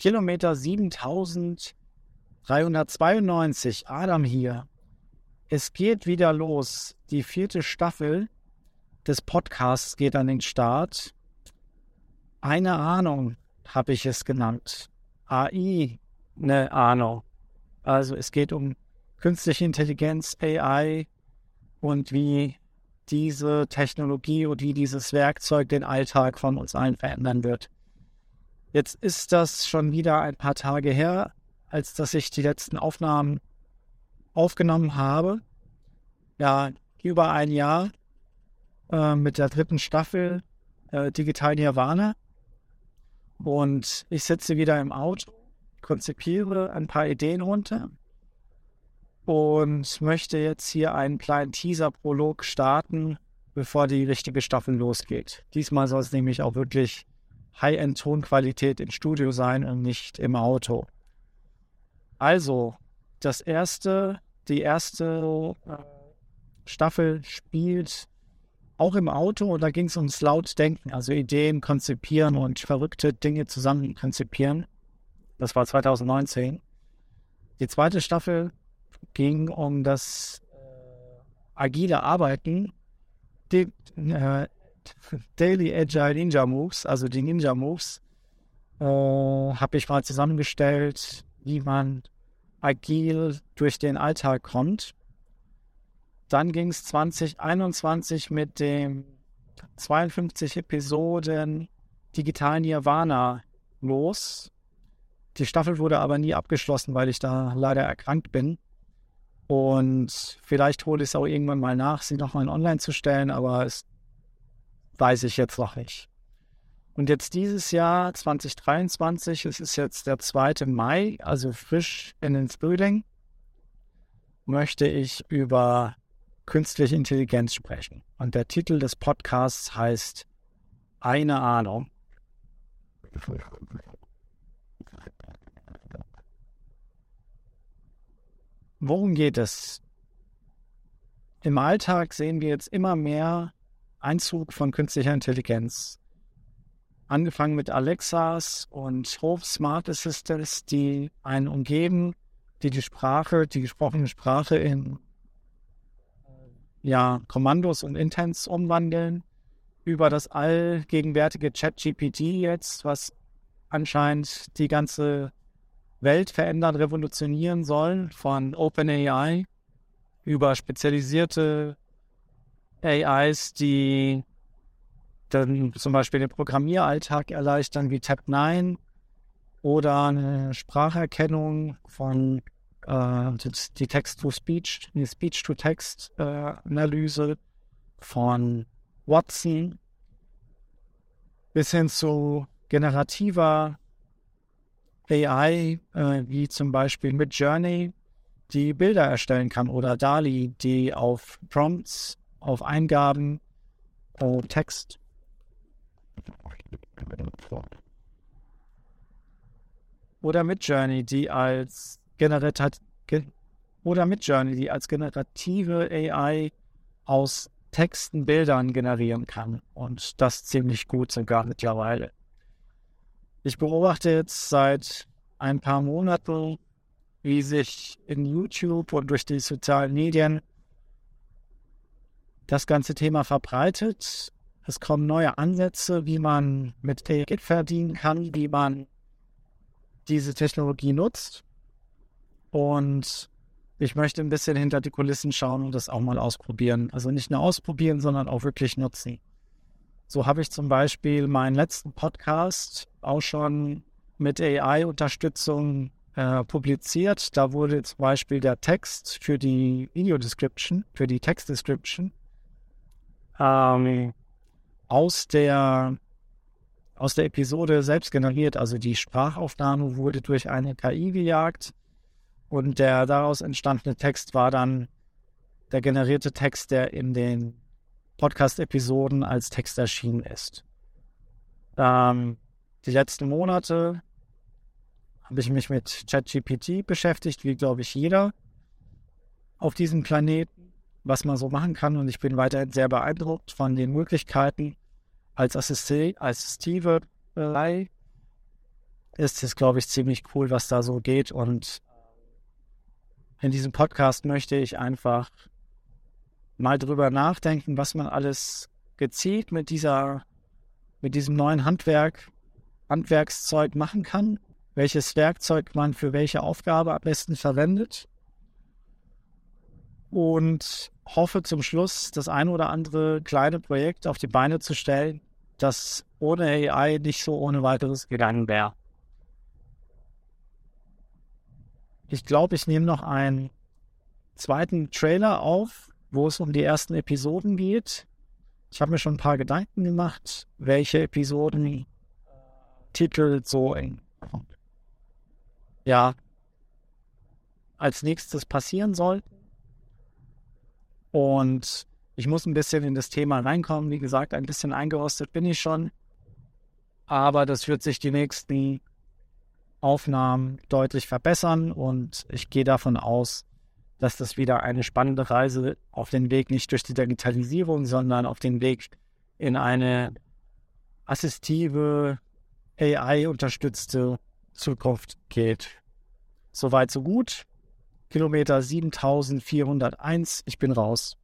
Kilometer 7392. Adam hier. Es geht wieder los. Die vierte Staffel des Podcasts geht an den Start. Eine Ahnung habe ich es genannt. AI, eine Ahnung. Also es geht um künstliche Intelligenz, AI und wie diese Technologie und wie dieses Werkzeug den Alltag von uns allen verändern wird. Jetzt ist das schon wieder ein paar Tage her, als dass ich die letzten Aufnahmen aufgenommen habe. Ja, über ein Jahr äh, mit der dritten Staffel äh, Digital Nirvana. Und ich sitze wieder im Auto, konzipiere ein paar Ideen runter und möchte jetzt hier einen kleinen Teaser-Prolog starten, bevor die richtige Staffel losgeht. Diesmal soll es nämlich auch wirklich High-End-Tonqualität im Studio sein und nicht im Auto. Also, das erste, die erste äh, Staffel spielt auch im Auto und da ging es ums Lautdenken, also Ideen konzipieren und verrückte Dinge zusammen konzipieren. Das war 2019. Die zweite Staffel ging um das äh, agile Arbeiten, die, äh, Daily Agile Ninja Moves, also die Ninja Moves, äh, habe ich mal zusammengestellt, wie man agil durch den Alltag kommt. Dann ging es 2021 mit dem 52 Episoden Digital Nirvana los. Die Staffel wurde aber nie abgeschlossen, weil ich da leider erkrankt bin. Und vielleicht hole ich es auch irgendwann mal nach, sie nochmal online zu stellen, aber es weiß ich jetzt noch nicht. Und jetzt dieses Jahr 2023, es ist jetzt der 2. Mai, also frisch in den Frühling, möchte ich über künstliche Intelligenz sprechen. Und der Titel des Podcasts heißt Eine Ahnung. Worum geht es? Im Alltag sehen wir jetzt immer mehr Einzug von künstlicher Intelligenz. Angefangen mit Alexas und Home Smart Assistants, die einen umgeben, die die Sprache, die gesprochene Sprache in ja, Kommandos und Intents umwandeln. Über das allgegenwärtige ChatGPT jetzt, was anscheinend die ganze Welt verändern, revolutionieren sollen, von OpenAI über spezialisierte AIs, die dann zum Beispiel den Programmieralltag erleichtern, wie Tab9 oder eine Spracherkennung von äh, die Text-to-Speech, die Speech-to-Text-Analyse von Watson bis hin zu generativer AI, äh, wie zum Beispiel mit Journey, die Bilder erstellen kann oder DALI, die auf Prompts, auf Eingaben, äh, Text. Oder mit Journey, die als generiert oder mit Journey, die als generative AI aus Texten Bildern generieren kann. Und das ziemlich gut sogar mittlerweile. Ich beobachte jetzt seit ein paar Monaten, wie sich in YouTube und durch die sozialen Medien das ganze Thema verbreitet. Es kommen neue Ansätze, wie man mit Geld verdienen kann, wie man diese Technologie nutzt. Und ich möchte ein bisschen hinter die Kulissen schauen und das auch mal ausprobieren. Also nicht nur ausprobieren, sondern auch wirklich nutzen. So habe ich zum Beispiel meinen letzten Podcast auch schon mit AI-Unterstützung äh, publiziert. Da wurde zum Beispiel der Text für die Video-Description, für die Text-Description ähm, aus der aus der Episode selbst generiert. Also die Sprachaufnahme wurde durch eine KI gejagt und der daraus entstandene Text war dann der generierte Text, der in den Podcast-Episoden als Text erschienen ist. Ähm, die letzten Monate habe ich mich mit ChatGPT beschäftigt, wie glaube ich jeder auf diesem Planeten, was man so machen kann. Und ich bin weiterhin sehr beeindruckt von den Möglichkeiten als Assisti assistive AI. ist es, glaube ich, ziemlich cool, was da so geht. Und in diesem Podcast möchte ich einfach mal drüber nachdenken, was man alles gezielt mit dieser, mit diesem neuen Handwerk, Handwerkszeug machen kann, welches Werkzeug man für welche Aufgabe am besten verwendet. Und hoffe zum Schluss, das eine oder andere kleine Projekt auf die Beine zu stellen, das ohne AI nicht so ohne weiteres gegangen wäre. Ich glaube, ich nehme noch einen zweiten Trailer auf, wo es um die ersten Episoden geht. Ich habe mir schon ein paar Gedanken gemacht, welche Episoden Titel so in, ja als nächstes passieren sollten. Und ich muss ein bisschen in das Thema reinkommen. Wie gesagt, ein bisschen eingerostet bin ich schon. Aber das wird sich die nächsten Aufnahmen deutlich verbessern und ich gehe davon aus, dass das wieder eine spannende Reise auf den Weg nicht durch die Digitalisierung, sondern auf den Weg in eine assistive, AI-unterstützte Zukunft geht. Soweit, so gut. Kilometer 7401, ich bin raus.